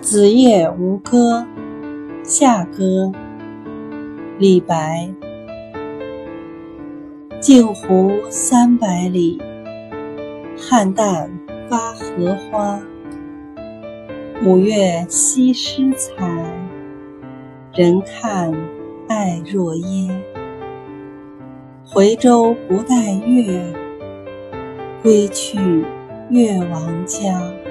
子夜吴歌·夏歌，李白。镜湖三百里，菡萏发荷花。五月夕诗采，人看爱若耶。回舟不待月，归去越王家。